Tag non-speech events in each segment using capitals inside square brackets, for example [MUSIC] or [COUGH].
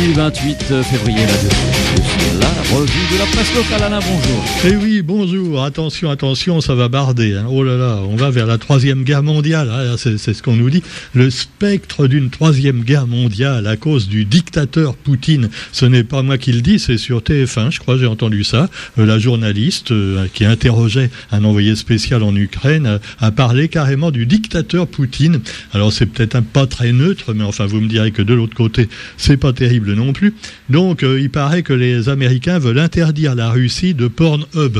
Mardi 28 février, la revue de la presse locale. Alain, bonjour. Eh oui, bonjour. Attention, attention, ça va barder. Hein. Oh là là, on va vers la troisième guerre mondiale. Ah, c'est ce qu'on nous dit. Le spectre d'une troisième guerre mondiale à cause du dictateur Poutine. Ce n'est pas moi qui le dis, c'est sur TF1, je crois, j'ai entendu ça. Euh, la journaliste euh, qui interrogeait un envoyé spécial en Ukraine a parlé carrément du dictateur Poutine. Alors c'est peut-être un pas très neutre, mais enfin vous me direz que de l'autre côté, c'est pas terrible non plus. Donc euh, il paraît que les Américains veulent interdire la Russie de Pornhub.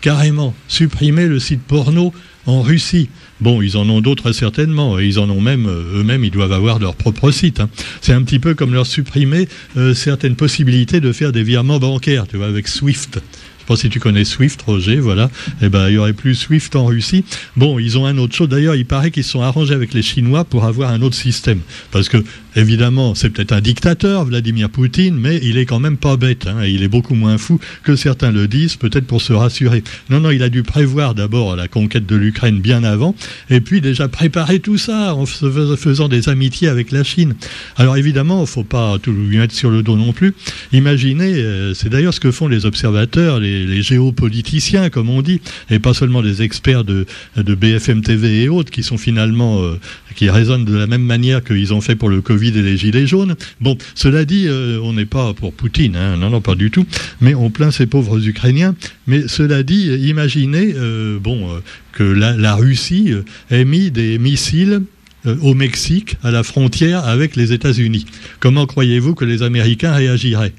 Carrément, supprimer le site porno en Russie. Bon, ils en ont d'autres certainement, et ils en ont même, euh, eux-mêmes, ils doivent avoir leur propre site. Hein. C'est un petit peu comme leur supprimer euh, certaines possibilités de faire des virements bancaires, tu vois, avec Swift. Je sais pas si tu connais Swift, Roger, voilà. Eh ben, il y aurait plus Swift en Russie. Bon, ils ont un autre chose. D'ailleurs, il paraît qu'ils sont arrangés avec les Chinois pour avoir un autre système. Parce que, évidemment, c'est peut-être un dictateur, Vladimir Poutine, mais il est quand même pas bête. Hein, il est beaucoup moins fou que certains le disent, peut-être pour se rassurer. Non, non, il a dû prévoir d'abord la conquête de l'Ukraine bien avant, et puis déjà préparer tout ça en faisant des amitiés avec la Chine. Alors évidemment, il faut pas tout lui mettre sur le dos non plus. Imaginez, euh, c'est d'ailleurs ce que font les observateurs, les les, géopoliticiens, comme on dit, et pas seulement des experts de, BFM TV et autres, qui sont finalement, euh, qui raisonnent de la même manière qu'ils ont fait pour le Covid les Gilets jaunes. Bon, cela dit, euh, on n'est pas pour Poutine, hein, non, non, pas du tout, mais on plaint ces pauvres Ukrainiens. Mais cela dit, imaginez, euh, bon, que la, la Russie ait mis des missiles au Mexique, à la frontière avec les États-Unis. Comment croyez-vous que les Américains réagiraient?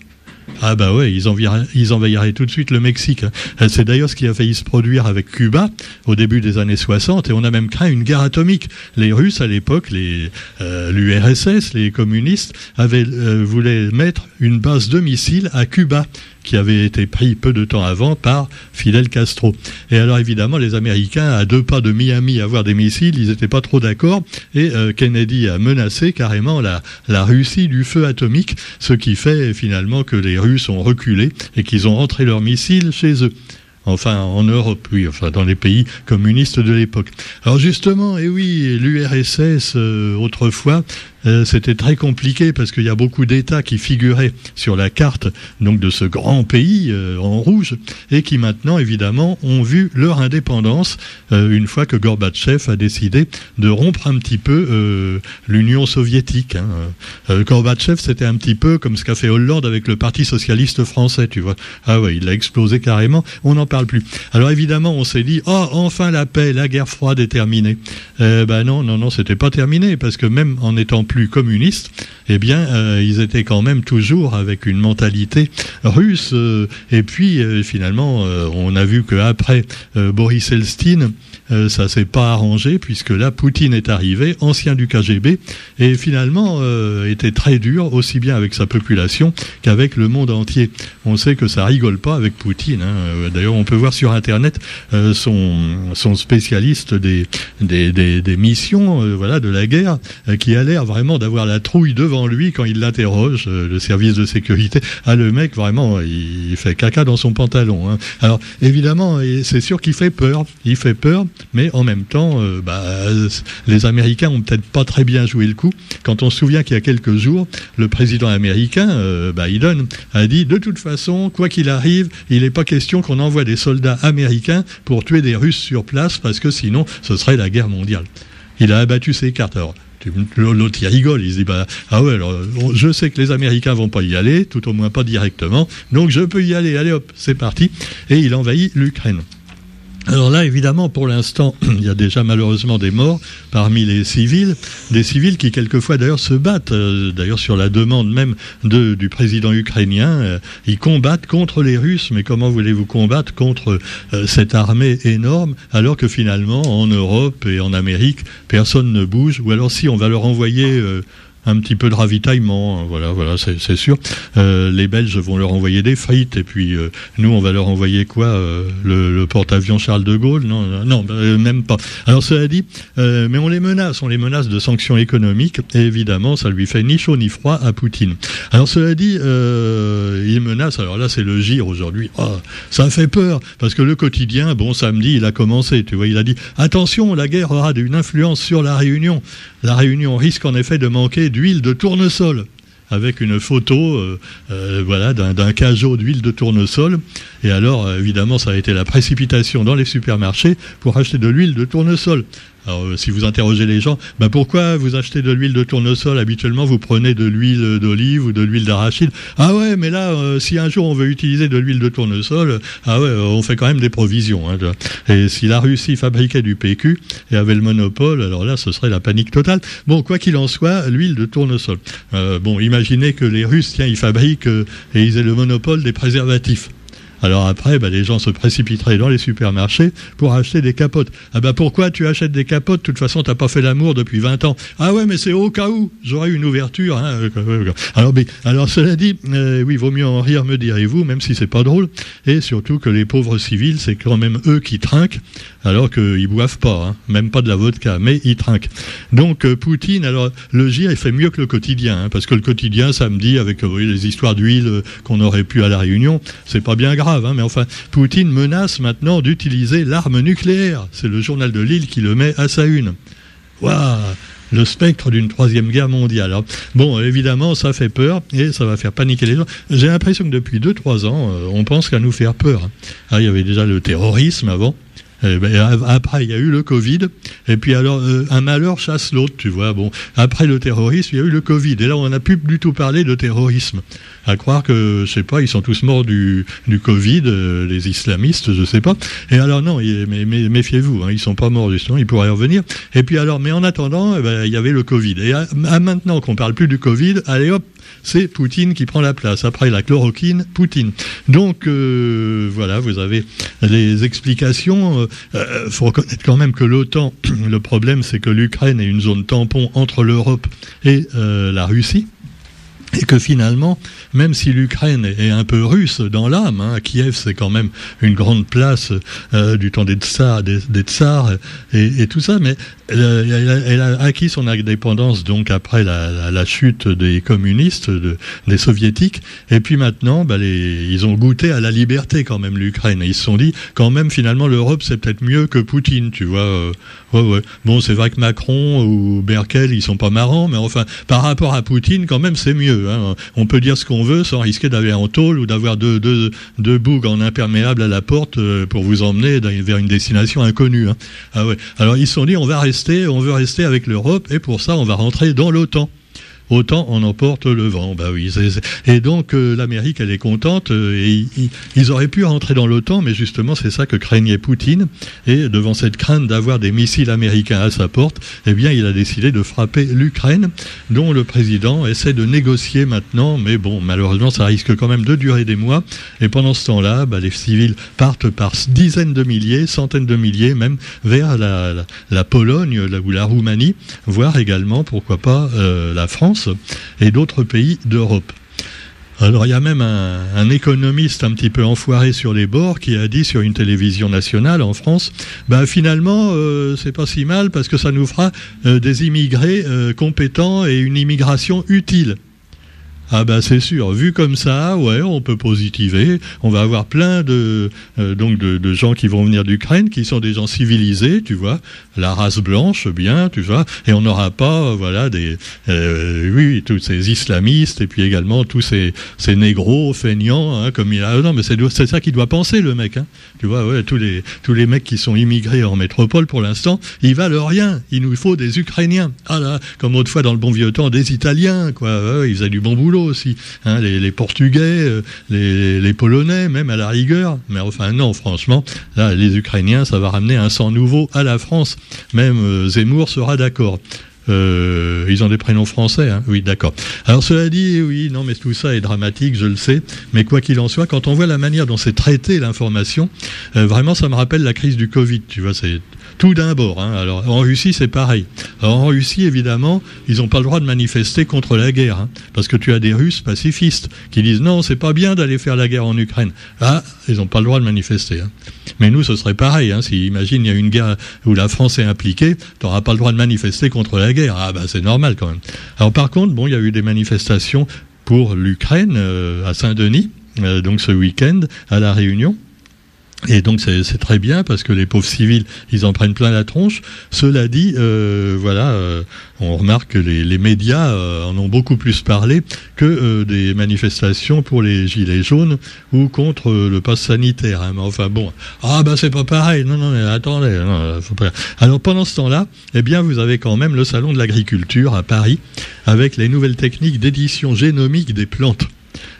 Ah bah ouais, ils envahiraient, ils envahiraient tout de suite le Mexique. Euh, c'est d'ailleurs ce qui a failli se produire avec Cuba au début des années 60 et on a même craint une guerre atomique. Les Russes à l'époque, euh, l'URSS, les communistes avaient euh, voulaient mettre une base de missiles à Cuba qui avait été pris peu de temps avant par Fidel Castro. Et alors évidemment, les Américains, à deux pas de Miami, avoir des missiles, ils n'étaient pas trop d'accord. Et euh, Kennedy a menacé carrément la, Russie du feu atomique, ce qui fait finalement que les Russes ont reculé et qu'ils ont rentré leurs missiles chez eux enfin en Europe, oui, enfin dans les pays communistes de l'époque. Alors justement, et eh oui, l'URSS euh, autrefois euh, c'était très compliqué parce qu'il y a beaucoup d'États qui figuraient sur la carte donc de ce grand pays euh, en rouge et qui maintenant évidemment ont vu leur indépendance euh, une fois que Gorbatchev a décidé de rompre un petit peu l'Union soviétique. Hein. Gorbatchev c'était un petit peu comme ce qu'a fait Hollande avec le Parti socialiste français, tu vois. Ah oui, il a explosé carrément, on n'en parle plus. Alors évidemment on s'est dit oh enfin la paix, la guerre froide est terminée. ben non non non c'était pas terminé parce que même en étant plus communistes, eh bien, euh, ils étaient quand même toujours avec une mentalité russe. Euh, et puis, euh, finalement, on a vu qu'après Boris Elstine, ça s'est pas arrangé, puisque là, Poutine est arrivé, ancien du KGB, et finalement était très dur, aussi bien avec sa population qu'avec le monde entier. On sait que ça rigole pas avec Poutine. Hein. D'ailleurs, on peut voir sur Internet son, son spécialiste des, des, des, missions voilà, de la guerre, qui a l'air vraiment d'avoir la trouille devant lui quand il l'interroge, euh, le service de sécurité. Ah, le mec, vraiment, il fait caca dans son pantalon. Hein. Alors, évidemment, c'est sûr qu'il fait peur. Il fait peur, mais en même temps, euh, bah, les Américains ont peut-être pas très bien joué le coup. Quand on se souvient qu'il y a quelques jours, le président américain, euh, Biden, a dit de toute façon, quoi qu'il arrive, il n'est pas question qu'on envoie des soldats américains pour tuer des Russes sur place, parce que sinon, ce serait la guerre mondiale. Il a abattu ses cartes. L'autre, il rigole, il se dit, bah, ah ouais, alors, je sais que les Américains vont pas y aller, tout au moins pas directement, donc je peux y aller, allez hop, c'est parti. Et il envahit l'Ukraine. Alors là, évidemment, pour l'instant, [CLEARS THROAT] il y a déjà malheureusement des morts parmi les civils, des civils qui quelquefois d'ailleurs se battent, euh, d'ailleurs sur la demande même du président ukrainien, euh, ils combattent contre les Russes, mais comment voulez-vous combattre contre euh, cette armée énorme alors que finalement en Europe et en Amérique, personne ne bouge, ou alors si on va leur envoyer un petit peu de ravitaillement, hein, voilà, voilà, c'est sûr. Euh, les Belges vont leur envoyer des frites et puis euh, nous, on va leur envoyer quoi euh, Le, porte-avions Charles de Gaulle? Non, non, bah, même pas. Alors cela dit, mais on les menace, on les menace de sanctions économiques et évidemment, ça lui fait ni chaud ni froid à Poutine. Alors cela dit, il menace. Alors là, c'est le gire aujourd'hui. Oh, ça fait peur parce que le quotidien, bon, samedi, il a commencé. Tu vois, il a dit attention, la guerre aura une influence sur la Réunion. La Réunion risque en effet de manquer d'huile de tournesol. avec une photo voilà, d'un cajot d'huile de tournesol. Et alors, évidemment, ça a été la précipitation dans les supermarchés pour acheter de l'huile de tournesol. Alors, euh, si vous interrogez les gens, bah pourquoi vous achetez de l'huile de tournesol Habituellement, vous prenez de l'huile d'olive ou de l'huile d'arachide. Ah ouais, mais là, euh, si un jour on veut utiliser de l'huile de tournesol, ah ouais, on fait quand même des provisions. Hein, et si la Russie fabriquait du PQ et avait le monopole, alors là, ce serait la panique totale. Bon, quoi qu'il en soit, l'huile de tournesol. Euh, bon, imaginez que les Russes, tiens, ils fabriquent et ils aient le monopole des préservatifs. Alors après, bah, les gens se précipiteraient dans les supermarchés pour acheter des capotes. Ah bah pourquoi tu achètes des capotes? De toute façon, t'as pas fait l'amour depuis 20 ans. Ah ouais, mais c'est au cas où j'aurais une ouverture. Hein. [LAUGHS] Alors, alors cela dit, euh, oui, vaut mieux en rire, me direz-vous, même si c'est pas drôle. Et surtout que les pauvres civils, c'est quand même eux qui trinquent, alors qu'ils boivent pas, hein. même pas de la vodka, mais ils trinquent. Donc euh, Poutine, alors le GIR, il fait mieux que le quotidien, hein, parce que le quotidien, samedi, avec euh, les histoires d'huile qu'on aurait pu à la Réunion, c'est pas bien grave. Hein, mais enfin, Poutine menace maintenant d'utiliser l'arme nucléaire. C'est le journal de Lille qui le met à sa une. Waouh le spectre d'une troisième guerre mondiale. bon, évidemment, ça fait peur et ça va faire paniquer les gens. J'ai l'impression que depuis 2-3 ans, euh, on pense qu'à nous faire peur. Ah, il y avait déjà le terrorisme avant. Eh ben, après, il y a eu le Covid. Et puis alors, euh, un malheur chasse l'autre, tu vois. Bon, après le terrorisme, il y a eu le Covid. Et là, on n'a plus du tout parlé de terrorisme. À croire que, je sais pas, ils sont tous morts du, du Covid, euh, les islamistes, je sais pas. Et alors non, mais, méfiez-vous, hein, ils sont pas morts justement, ils pourraient revenir. Et puis alors, mais en attendant, eh ben, il y avait le Covid. Et maintenant qu'on parle plus du Covid, allez hop, c'est Poutine qui prend la place. Après la chloroquine, Poutine. Donc euh, voilà, vous avez les explications. Il euh, euh, faut reconnaître quand même que l'OTAN, [CLEARS THROAT] le problème c'est que l'Ukraine est une zone tampon entre l'Europe et la Russie et que finalement, même si l'Ukraine est un peu russe dans l'âme, hein, Kiev c'est quand même une grande place euh, du temps des tsars, des, tsars et, tout ça, mais elle, a acquis son indépendance donc après la, chute des communistes, des soviétiques, et puis maintenant, bah, ils ont goûté à la liberté quand même l'Ukraine. Ils se sont dit quand même finalement l'Europe c'est peut-être mieux que Poutine, tu vois. Euh, ouais, ouais. Bon, c'est vrai que Macron ou Merkel ils sont pas marrants, mais enfin par rapport à Poutine quand même c'est mieux. Hein. On peut dire ce qu'on veut sans risquer d'aller en tôle ou d'avoir deux, deux, bougs en imperméable à la porte euh, pour vous emmener vers une destination inconnue. Hein. Ah. Alors ils se sont dit on va rester, on veut rester avec l'Europe et pour ça on va rentrer dans l'OTAN autant on emporte le vent. Bah oui. Et donc euh, l'Amérique, elle est contente. Euh, ils auraient pu rentrer dans l'OTAN, mais justement c'est ça que craignait Poutine. Et devant cette crainte d'avoir des missiles américains à sa porte, eh bien il a décidé de frapper l'Ukraine, dont le président essaie de négocier maintenant. Mais bon, malheureusement, ça risque quand même de durer des mois. Et pendant ce temps-là, bah, les civils partent par dizaines de milliers, centaines de milliers, même vers la, Pologne ou la Roumanie, voire également, pourquoi pas, euh, la France et d'autres pays d'Europe. Alors il y a même un, économiste un petit peu enfoiré sur les bords qui a dit sur une télévision nationale en France, bah finalement euh, c'est pas si mal parce que ça nous fera euh, des immigrés euh, compétents et une immigration utile. Ah ben c'est sûr, vu comme ça, ouais, on peut positiver. On va avoir plein de euh, donc de, gens qui vont venir d'Ukraine, qui sont des gens civilisés, tu vois, la race blanche, bien, tu vois, et on n'aura pas, euh, voilà, des euh, oui, tous ces islamistes et puis également tous ces ces négros feignants, hein, comme il a. Non, mais c'est ça qu'il doit penser le mec, hein. Tu vois, tous les tous les mecs qui sont immigrés en métropole pour l'instant, ils valent rien. Il nous faut des Ukrainiens. Ah là, comme autrefois dans le bon vieux temps, des Italiens, quoi. ils faisaient du bon boulot aussi. Hein, les, Portugais, euh, les, Polonais, même à la rigueur. Mais enfin, non, franchement, là, les Ukrainiens, ça va ramener un sang nouveau à la France. Même euh, Zemmour sera d'accord. Euh, ils ont des prénoms français, hein oui, d'accord. Alors cela dit, oui, non, mais tout ça est dramatique, je le sais. Mais quoi qu'il en soit, quand on voit la manière dont c'est traité l'information, vraiment, ça me rappelle la crise du Covid. Tu vois, c'est tout d'un bord. Hein. Alors, en Russie, c'est pareil. Alors, en Russie, évidemment, ils n'ont pas le droit de manifester contre la guerre, hein, parce que tu as des Russes pacifistes qui disent non, c'est pas bien d'aller faire la guerre en Ukraine. Ah, ils n'ont pas le droit de manifester. Hein. Mais nous, ce serait pareil. Si, imagine, il y a une guerre où la France est impliquée, tu n'auras pas le droit de manifester contre la guerre. Ah, bah, c'est normal quand même. Alors, par contre, bon, il y a eu des manifestations pour l'Ukraine euh, à Saint-Denis, euh, donc ce week-end, à La Réunion. Et donc c'est très bien parce que les pauvres civils, ils en prennent plein la tronche. Cela dit, euh, voilà, euh, on remarque que les, médias euh, en ont beaucoup plus parlé que des manifestations pour les gilets jaunes ou contre le pass sanitaire. Hein. Enfin bon, ah bah c'est pas pareil. Non non, attendez. Alors pendant ce temps-là, eh bien vous avez quand même le salon de l'agriculture à Paris avec les nouvelles techniques d'édition génomique des plantes.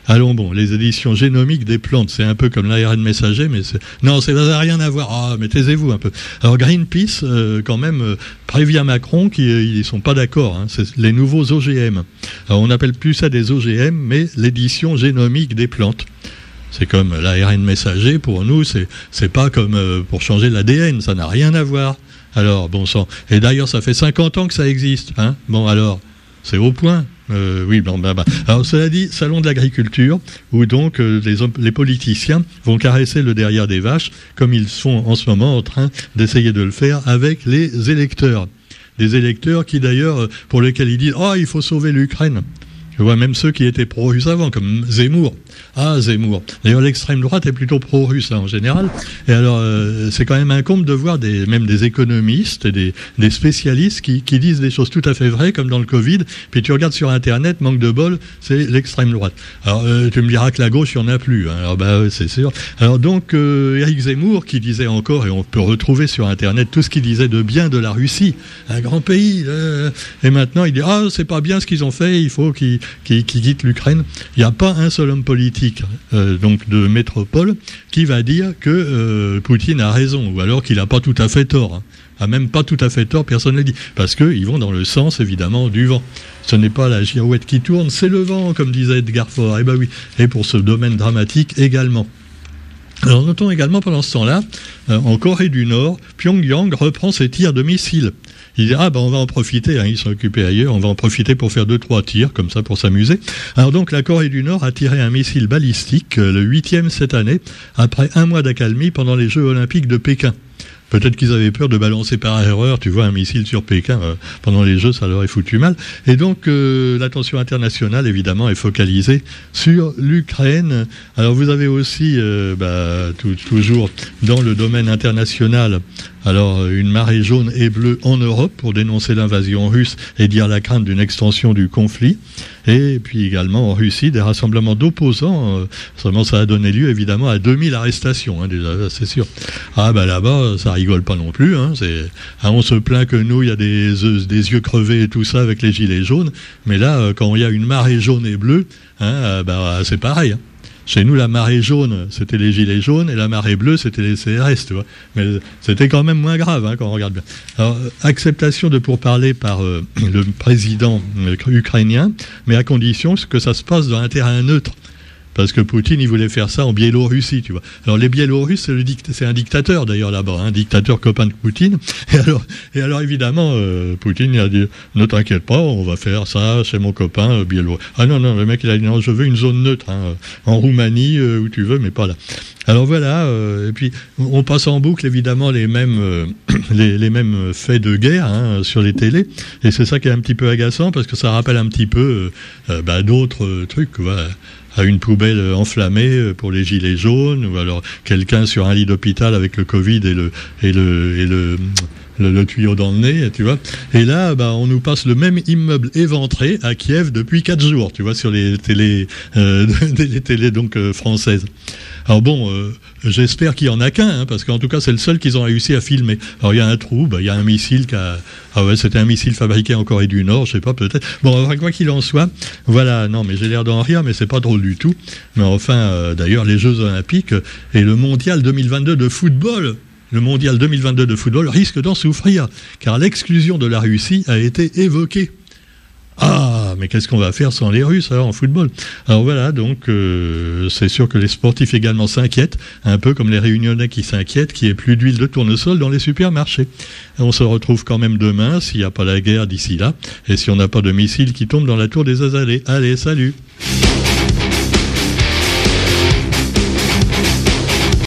Allons bon, les éditions génomiques des plantes, c'est un peu comme l'ARN messager, mais c'est... non, ça n'a rien à voir. Ah, mais taisez-vous un peu. Alors Greenpeace, euh, quand même, euh, prévient Macron qu'ils ne sont pas d'accord. Hein. c'est les nouveaux OGM. Alors on n'appelle plus ça des OGM, mais l'édition génomique des plantes. C'est comme l'ARN messager, pour nous, c'est, pas comme euh, pour changer l'ADN, ça n'a rien à voir. Alors, bon sang. Et d'ailleurs, ça fait 50 ans que ça existe. Hein bon, alors, c'est au point. Euh, oui, bah, bah. Alors, cela dit, salon de l'agriculture, où donc euh, les, les, politiciens vont caresser le derrière des vaches, comme ils sont en ce moment en train d'essayer de le faire avec les électeurs. Des électeurs qui d'ailleurs, euh, pour lesquels ils disent, oh, il faut sauver l'Ukraine. Je vois même ceux qui étaient pro-russes avant, comme Zemmour. Ah, Zemmour. D'ailleurs, l'extrême droite est plutôt pro-russe hein, en général. Et alors, euh, c'est quand même incombe de voir même des économistes et des, spécialistes qui, disent des choses tout à fait vraies, comme dans le Covid. Puis tu regardes sur Internet, manque de bol, c'est l'extrême droite. Alors, euh, tu me diras que la gauche, il n'y en a plus. Hein. Alors, bah, c'est sûr. Alors, donc, euh, Eric Zemmour, qui disait encore, et on peut retrouver sur Internet tout ce qu'il disait de bien de la Russie, un grand pays. et maintenant, il dit, ah, c'est pas bien ce qu'ils ont fait, il faut qu'ils qui, quitte l'Ukraine, il n'y a pas un seul homme politique euh, de métropole qui va dire que euh, Poutine a raison, ou alors qu'il n'a pas tout à fait tort. Hein. A même pas tout à fait tort, personne ne l'a dit. Parce qu'ils vont dans le sens, évidemment, du vent. Ce n'est pas la girouette qui tourne, c'est le vent, comme disait Edgar Faure. Eh ben oui. Et pour ce domaine dramatique également. Alors notons également pendant ce temps-là, euh, en Corée du Nord, Pyongyang reprend ses tirs de missiles. Il dit ah ben on va en profiter, hein, ils sont occupés ailleurs, on va en profiter pour faire deux trois tirs comme ça pour s'amuser. Alors donc la Corée du Nord a tiré un missile balistique, euh, le huitième cette année, après un mois d'accalmie pendant les Jeux Olympiques de Pékin. Peut-être qu'ils avaient peur de balancer par erreur, tu vois, un missile sur Pékin euh, pendant les Jeux, ça leur est foutu mal. Et donc, euh, l'attention internationale, évidemment, est focalisée sur l'Ukraine. Alors, vous avez aussi, bah, toujours dans le domaine international, alors, une marée jaune et bleue en Europe pour dénoncer l'invasion russe et dire la crainte d'une extension du conflit. Et puis également en Russie, des rassemblements d'opposants. Euh, seulement, ça a donné lieu évidemment à 2000 arrestations, hein, déjà, c'est sûr. Ah, ben là-bas, ça rigole pas non plus. Hein, hein, on se plaint que nous, il y a des, des yeux crevés et tout ça avec les gilets jaunes. Mais là, euh, quand il y a une marée jaune et bleue, ben, c'est pareil. Chez nous, la marée jaune, c'était les gilets jaunes, et la marée bleue, c'était les CRS, tu vois. Mais c'était quand même moins grave, hein, quand on regarde bien. Alors, acceptation de pourparler par euh, le président euh, ukrainien, mais à condition que ça se passe dans un terrain neutre. Parce que Poutine, il voulait faire ça en Biélorussie, tu vois. Alors les Biélorusses, c'est un dictateur d'ailleurs là-bas, un dictateur copain de Poutine. [LAUGHS] Et alors, évidemment, euh, Poutine il a dit, ne t'inquiète pas, on va faire ça chez mon copain euh. Ah non, non, le mec il a dit, non, je veux une zone neutre, hein, en Roumanie, euh, où tu veux, mais pas là. Alors voilà, euh, et puis on passe en boucle évidemment les mêmes, [CLEARS THROAT] les, mêmes faits de guerre hein, sur les télés, et c'est ça qui est un petit peu agaçant parce que ça rappelle un petit peu bah, d'autres trucs. Voilà à une poubelle enflammée euh, pour les gilets jaunes, ou alors quelqu'un sur un lit d'hôpital avec le Covid et le, et le, et le le, tuyau dans le nez, tu vois. Et là, bah, on nous passe le même immeuble éventré à Kiev depuis quatre jours, tu vois, sur les télés, euh, [LAUGHS] les télés donc euh, françaises. Alors bon, euh, j'espère qu'il y en a qu'un, hein, parce qu'en tout cas c'est le seul qu'ils ont réussi à filmer. Alors il y a un trou, bah, il y a un missile qui a... Ah ouais, c'était un missile fabriqué en Corée du Nord, je sais pas, peut-être. Bon, quoi qu'il en soit, voilà, non, mais j'ai l'air d'en rire, mais c'est pas drôle du tout. Mais enfin, euh, d'ailleurs, les Jeux Olympiques et le Mondial 2022 de football le mondial 2022 de football risque d'en souffrir, car l'exclusion de la Russie a été évoquée. Ah, mais qu'est-ce qu'on va faire sans les Russes alors en football? Alors voilà, donc euh, c'est sûr que les sportifs également s'inquiètent, un peu comme les Réunionnais qui s'inquiètent qu'il n'y ait plus d'huile de tournesol dans les supermarchés. On se retrouve quand même demain s'il n'y a pas la guerre d'ici là, et si on n'a pas de missiles qui tombent dans la tour des Azalées. Allez, salut